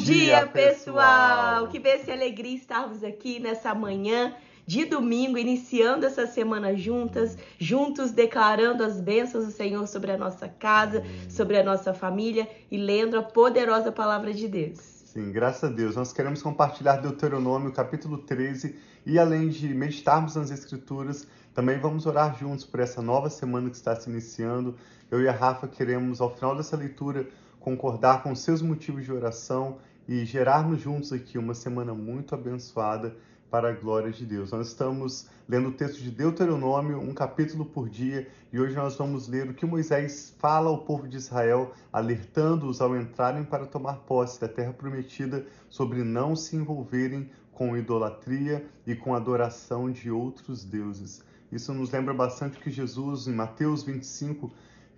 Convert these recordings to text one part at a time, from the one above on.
dia, pessoal! Que bênção e alegria estarmos aqui nessa manhã de domingo, iniciando essa semana juntas, juntos declarando as bênçãos do Senhor sobre a nossa casa, sobre a nossa família e lendo a poderosa palavra de Deus. Sim, graças a Deus. Nós queremos compartilhar Deuteronômio, capítulo 13, e além de meditarmos nas Escrituras, também vamos orar juntos por essa nova semana que está se iniciando. Eu e a Rafa queremos, ao final dessa leitura, concordar com seus motivos de oração e gerarmos juntos aqui uma semana muito abençoada para a glória de Deus. Nós estamos lendo o texto de Deuteronômio, um capítulo por dia, e hoje nós vamos ler o que Moisés fala ao povo de Israel, alertando-os ao entrarem para tomar posse da terra prometida sobre não se envolverem com idolatria e com adoração de outros deuses. Isso nos lembra bastante o que Jesus, em Mateus 25,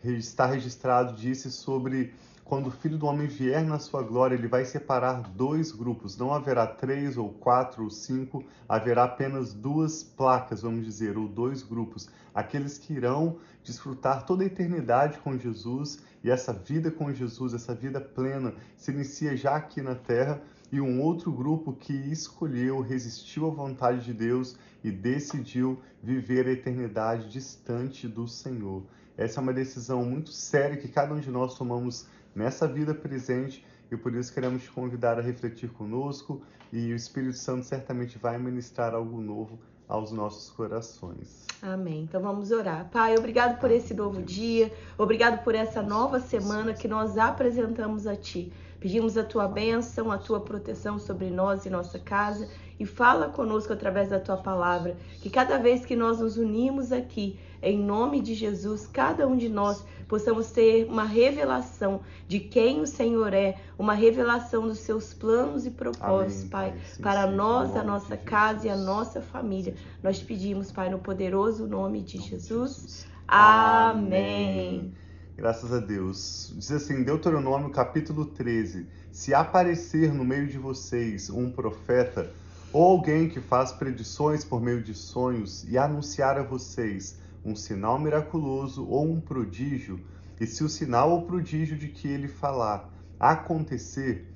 está registrado, disse sobre quando o Filho do Homem vier na sua glória, ele vai separar dois grupos. Não haverá três ou quatro ou cinco, haverá apenas duas placas, vamos dizer, ou dois grupos. Aqueles que irão desfrutar toda a eternidade com Jesus e essa vida com Jesus, essa vida plena, se inicia já aqui na terra. E um outro grupo que escolheu, resistiu à vontade de Deus e decidiu viver a eternidade distante do Senhor. Essa é uma decisão muito séria que cada um de nós tomamos nessa vida presente e por isso queremos te convidar a refletir conosco e o Espírito Santo certamente vai ministrar algo novo aos nossos corações. Amém. Então vamos orar. Pai, obrigado por esse novo dia, obrigado por essa nova semana que nós apresentamos a Ti. Pedimos a Tua bênção, a Tua proteção sobre nós e nossa casa e fala conosco através da Tua palavra. Que cada vez que nós nos unimos aqui, em nome de Jesus, cada um de nós possamos ter uma revelação de quem o Senhor é, uma revelação dos seus planos e propósitos, Amém, Pai, sim, para sim, nós, a nossa casa e a nossa família. Nós pedimos, Pai, no poderoso nome de Jesus. Amém. Graças a Deus. Diz assim, Deuteronômio capítulo 13: Se aparecer no meio de vocês um profeta ou alguém que faz predições por meio de sonhos e anunciar a vocês um sinal miraculoso ou um prodígio, e se o sinal ou prodígio de que ele falar acontecer,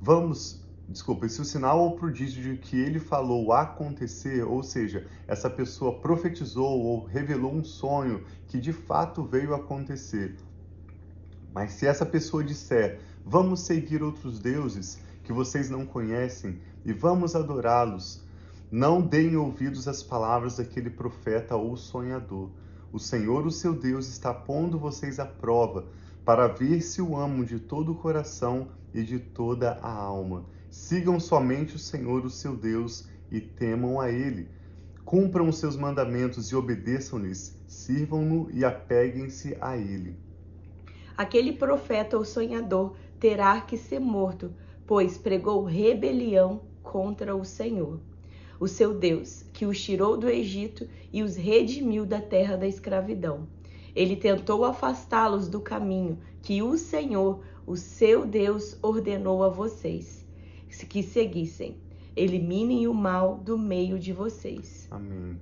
vamos, desculpa, se o sinal ou prodígio de que ele falou acontecer, ou seja, essa pessoa profetizou ou revelou um sonho que de fato veio acontecer. Mas se essa pessoa disser, vamos seguir outros deuses que vocês não conhecem e vamos adorá-los, não deem ouvidos às palavras daquele profeta ou sonhador. O Senhor, o seu Deus, está pondo vocês à prova para ver se o amam de todo o coração e de toda a alma. Sigam somente o Senhor, o seu Deus, e temam a Ele. Cumpram os seus mandamentos e obedeçam-lhes, sirvam-no e apeguem-se a Ele. Aquele profeta ou sonhador terá que ser morto, pois pregou rebelião contra o Senhor o seu Deus, que os tirou do Egito e os redimiu da terra da escravidão. Ele tentou afastá-los do caminho que o Senhor, o seu Deus, ordenou a vocês que seguissem. Eliminem o mal do meio de vocês. Amém.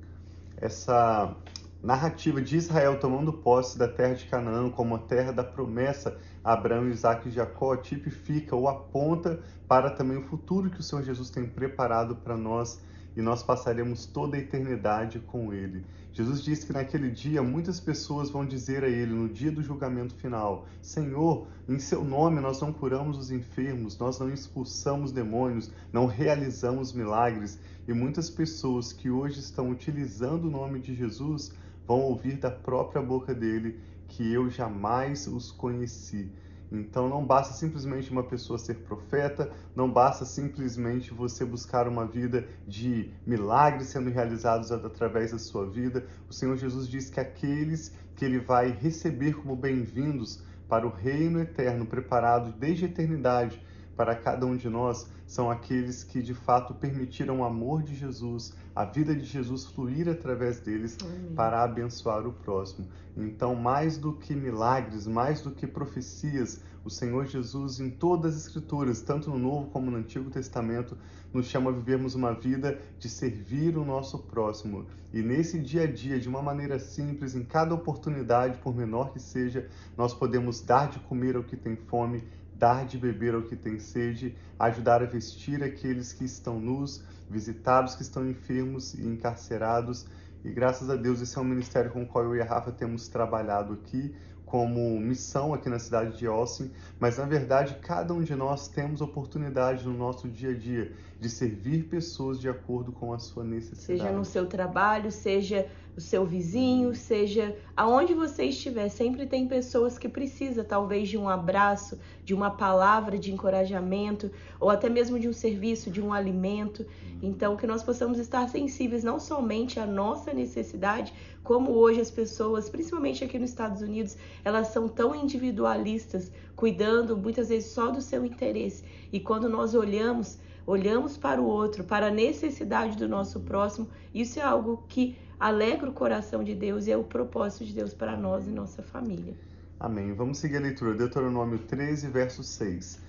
Essa narrativa de Israel tomando posse da terra de Canaã como a terra da promessa a Abraão, Isaac e Jacó tipifica ou aponta para também o futuro que o Senhor Jesus tem preparado para nós e nós passaremos toda a eternidade com Ele. Jesus disse que naquele dia muitas pessoas vão dizer a Ele, no dia do julgamento final: Senhor, em Seu nome nós não curamos os enfermos, nós não expulsamos demônios, não realizamos milagres. E muitas pessoas que hoje estão utilizando o nome de Jesus vão ouvir da própria boca dele que eu jamais os conheci. Então não basta simplesmente uma pessoa ser profeta, não basta simplesmente você buscar uma vida de milagres sendo realizados através da sua vida. O Senhor Jesus diz que aqueles que ele vai receber como bem-vindos para o reino eterno preparado desde a eternidade para cada um de nós são aqueles que de fato permitiram o amor de Jesus, a vida de Jesus fluir através deles Amém. para abençoar o próximo. Então, mais do que milagres, mais do que profecias, o Senhor Jesus, em todas as Escrituras, tanto no Novo como no Antigo Testamento, nos chama a vivermos uma vida de servir o nosso próximo. E nesse dia a dia, de uma maneira simples, em cada oportunidade, por menor que seja, nós podemos dar de comer ao que tem fome dar de beber ao que tem sede, ajudar a vestir aqueles que estão nus, visitar os que estão enfermos e encarcerados. E graças a Deus esse é um ministério com o qual eu e a Rafa temos trabalhado aqui como missão aqui na cidade de Austin, mas na verdade cada um de nós temos oportunidade no nosso dia a dia de servir pessoas de acordo com a sua necessidade. Seja no seu trabalho, seja o seu vizinho, seja aonde você estiver, sempre tem pessoas que precisam talvez de um abraço, de uma palavra de encorajamento, ou até mesmo de um serviço, de um alimento. Então, que nós possamos estar sensíveis não somente à nossa necessidade, como hoje as pessoas, principalmente aqui nos Estados Unidos, elas são tão individualistas, cuidando muitas vezes só do seu interesse. E quando nós olhamos, olhamos para o outro, para a necessidade do nosso próximo, isso é algo que alegra o coração de Deus e é o propósito de Deus para nós e nossa família. Amém. Vamos seguir a leitura. Deuteronômio 13, verso 6.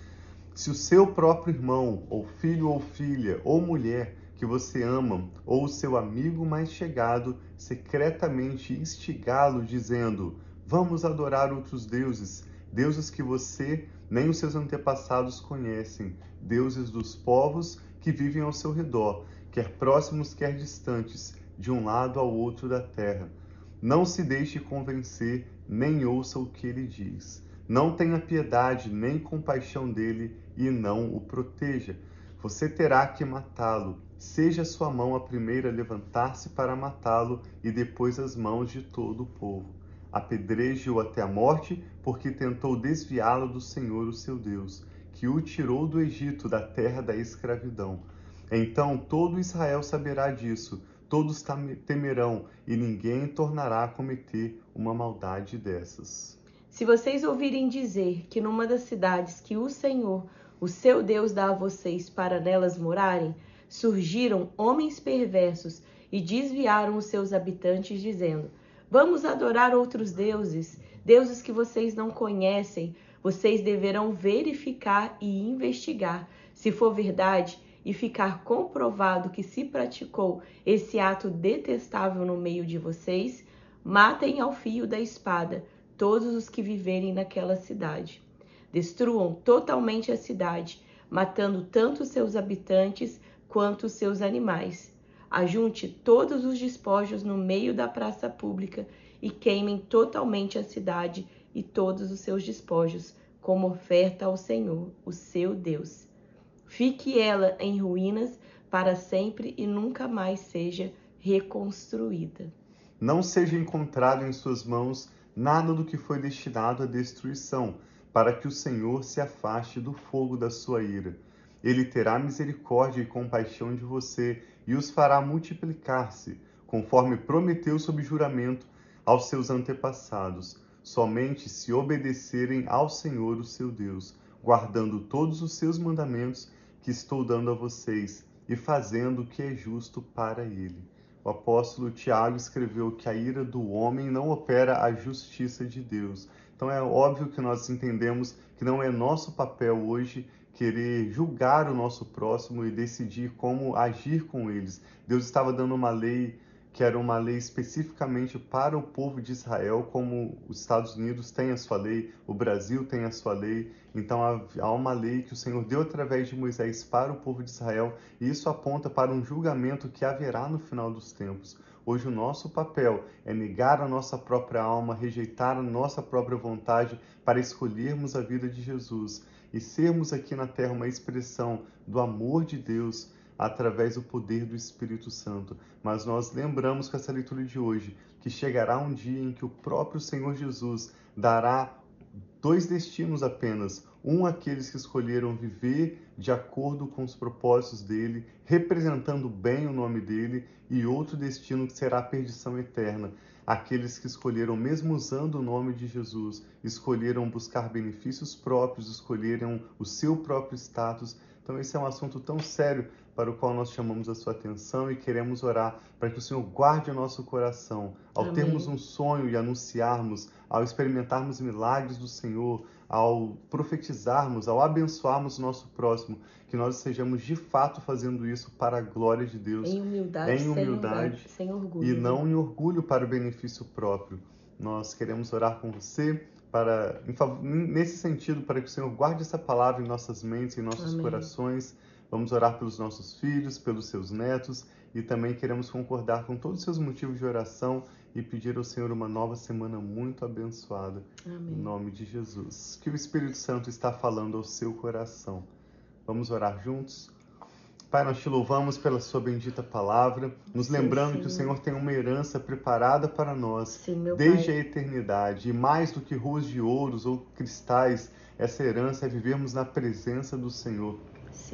Se o seu próprio irmão, ou filho ou filha, ou mulher que você ama, ou o seu amigo mais chegado, secretamente instigá-lo, dizendo: Vamos adorar outros deuses, deuses que você nem os seus antepassados conhecem, deuses dos povos que vivem ao seu redor, quer próximos, quer distantes de um lado ao outro da terra. Não se deixe convencer, nem ouça o que ele diz. Não tenha piedade nem compaixão dele e não o proteja. Você terá que matá-lo. Seja sua mão a primeira a levantar-se para matá-lo e depois as mãos de todo o povo. Apedreje-o até a morte, porque tentou desviá-lo do Senhor, o seu Deus, que o tirou do Egito, da terra da escravidão. Então todo Israel saberá disso todos temerão e ninguém tornará a cometer uma maldade dessas. Se vocês ouvirem dizer que numa das cidades que o Senhor, o seu Deus, dá a vocês para nelas morarem, surgiram homens perversos e desviaram os seus habitantes, dizendo: Vamos adorar outros deuses, deuses que vocês não conhecem, vocês deverão verificar e investigar. Se for verdade, e ficar comprovado que se praticou esse ato detestável no meio de vocês, matem ao fio da espada todos os que viverem naquela cidade. Destruam totalmente a cidade, matando tanto seus habitantes quanto seus animais. Ajunte todos os despojos no meio da praça pública e queimem totalmente a cidade e todos os seus despojos, como oferta ao Senhor, o seu Deus. Fique ela em ruínas para sempre e nunca mais seja reconstruída. Não seja encontrado em suas mãos nada do que foi destinado à destruição, para que o Senhor se afaste do fogo da sua ira. Ele terá misericórdia e compaixão de você e os fará multiplicar-se, conforme prometeu sob juramento aos seus antepassados, somente se obedecerem ao Senhor, o seu Deus, guardando todos os seus mandamentos que estou dando a vocês e fazendo o que é justo para ele. O apóstolo Tiago escreveu que a ira do homem não opera a justiça de Deus. Então é óbvio que nós entendemos que não é nosso papel hoje querer julgar o nosso próximo e decidir como agir com eles. Deus estava dando uma lei que era uma lei especificamente para o povo de Israel, como os Estados Unidos têm a sua lei, o Brasil tem a sua lei. Então há uma lei que o Senhor deu através de Moisés para o povo de Israel, e isso aponta para um julgamento que haverá no final dos tempos. Hoje o nosso papel é negar a nossa própria alma, rejeitar a nossa própria vontade para escolhermos a vida de Jesus e sermos aqui na terra uma expressão do amor de Deus através do poder do Espírito Santo. Mas nós lembramos com essa leitura de hoje que chegará um dia em que o próprio Senhor Jesus dará dois destinos apenas: um àqueles que escolheram viver de acordo com os propósitos dele, representando bem o nome dele, e outro destino que será a perdição eterna. Aqueles que escolheram, mesmo usando o nome de Jesus, escolheram buscar benefícios próprios, escolheram o seu próprio status. Então, esse é um assunto tão sério para o qual nós chamamos a sua atenção e queremos orar para que o Senhor guarde o nosso coração. Ao Amém. termos um sonho e anunciarmos, ao experimentarmos milagres do Senhor, ao profetizarmos, ao abençoarmos o nosso próximo, que nós estejamos de fato fazendo isso para a glória de Deus. Em humildade, em humildade sem, sem orgulho. E não em orgulho para o benefício próprio. Nós queremos orar com você para nesse sentido para que o Senhor guarde essa palavra em nossas mentes, em nossos Amém. corações. Vamos orar pelos nossos filhos, pelos seus netos e também queremos concordar com todos os seus motivos de oração e pedir ao Senhor uma nova semana muito abençoada. Amém. Em nome de Jesus. Que o Espírito Santo está falando ao seu coração. Vamos orar juntos? Pai, nós te louvamos pela sua bendita palavra, nos sim, lembrando sim. que o Senhor tem uma herança preparada para nós sim, desde pai. a eternidade. E mais do que ruas de ouros ou cristais, essa herança é vivermos na presença do Senhor.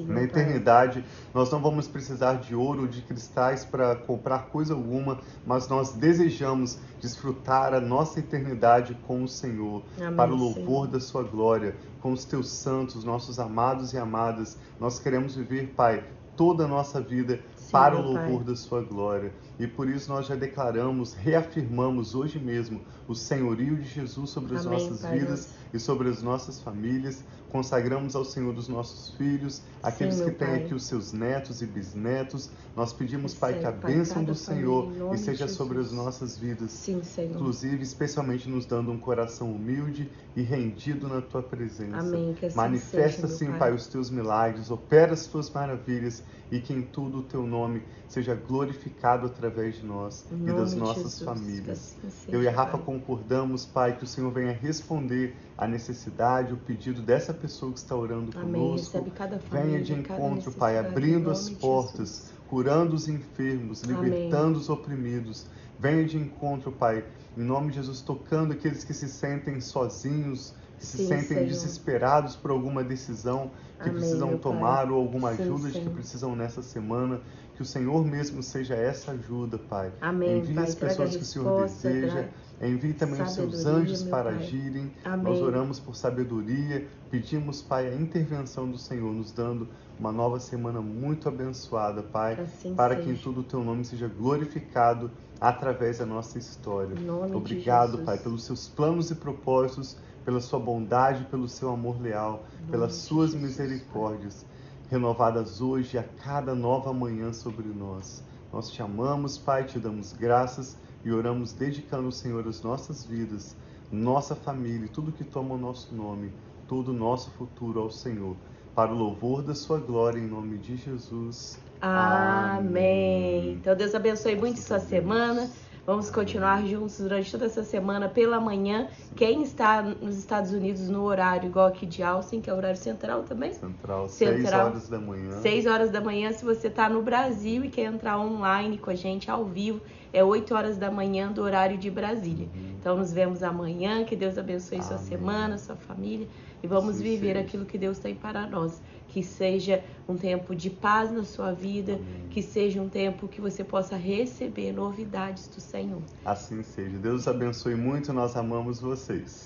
Sim, na eternidade, nós não vamos precisar de ouro ou de cristais para comprar coisa alguma, mas nós desejamos desfrutar a nossa eternidade com o Senhor, Amém, para o louvor Senhor. da sua glória, com os teus santos, nossos amados e amadas. Nós queremos viver, Pai, toda a nossa vida Sim, para o louvor Pai. da sua glória. E por isso nós já declaramos, reafirmamos hoje mesmo o senhorio de Jesus sobre as Amém, nossas Pai vidas Deus. e sobre as nossas famílias. Consagramos ao Senhor os nossos filhos, aqueles Sim, que têm aqui os seus netos e bisnetos. Nós pedimos, Pai, que a pai, bênção do Senhor e seja sobre as nossas vidas. Sim, Senhor. Inclusive, especialmente nos dando um coração humilde e rendido na tua presença. Amém. Que assim Manifesta, seja, sim, pai. pai, os teus milagres, opera as tuas maravilhas e que em tudo o teu nome seja glorificado através de nós e das nossas Jesus, famílias. Assim Eu e a Rafa pai. concordamos, Pai, que o Senhor venha responder a necessidade, o pedido dessa pessoa que está orando Amém. conosco. Família, venha de encontro, Pai, abrindo as portas, curando os enfermos, libertando Amém. os oprimidos. Venha de encontro, Pai, em nome de Jesus, tocando aqueles que se sentem sozinhos, que Sim, se sentem Senhor. desesperados por alguma decisão que Amém, precisam tomar pai. ou alguma ajuda Sim, que precisam nessa semana. Que o Senhor mesmo seja essa ajuda, Pai. Amém, Envie pai, as pessoas que o Senhor deseja. Envie também os seus anjos para pai. agirem. Amém. Nós oramos por sabedoria. Pedimos, Pai, a intervenção do Senhor, nos dando uma nova semana muito abençoada, Pai. Assim para seja. que em tudo o Teu nome seja glorificado através da nossa história. Obrigado, Pai, pelos seus planos e propósitos pela sua bondade, pelo seu amor leal, pelas suas misericórdias, renovadas hoje a cada nova manhã sobre nós. Nós te amamos, Pai, te damos graças e oramos dedicando ao Senhor as nossas vidas, nossa família, tudo que toma o nosso nome, todo o nosso futuro ao Senhor, para o louvor da sua glória, em nome de Jesus. Amém. Amém. Então Deus abençoe muito sua semana. Vamos continuar juntos durante toda essa semana pela manhã. Quem está nos Estados Unidos no horário igual aqui de Austin, que é o horário central também? Central, central 6 horas da manhã. 6 horas da manhã. Se você está no Brasil e quer entrar online com a gente ao vivo, é 8 horas da manhã do horário de Brasília. Uhum. Então nos vemos amanhã. Que Deus abençoe Amém. sua semana, sua família. E vamos Sim, viver seja. aquilo que Deus tem para nós que seja um tempo de paz na sua vida, Amém. que seja um tempo que você possa receber novidades do Senhor. Assim seja. Deus abençoe muito, nós amamos vocês.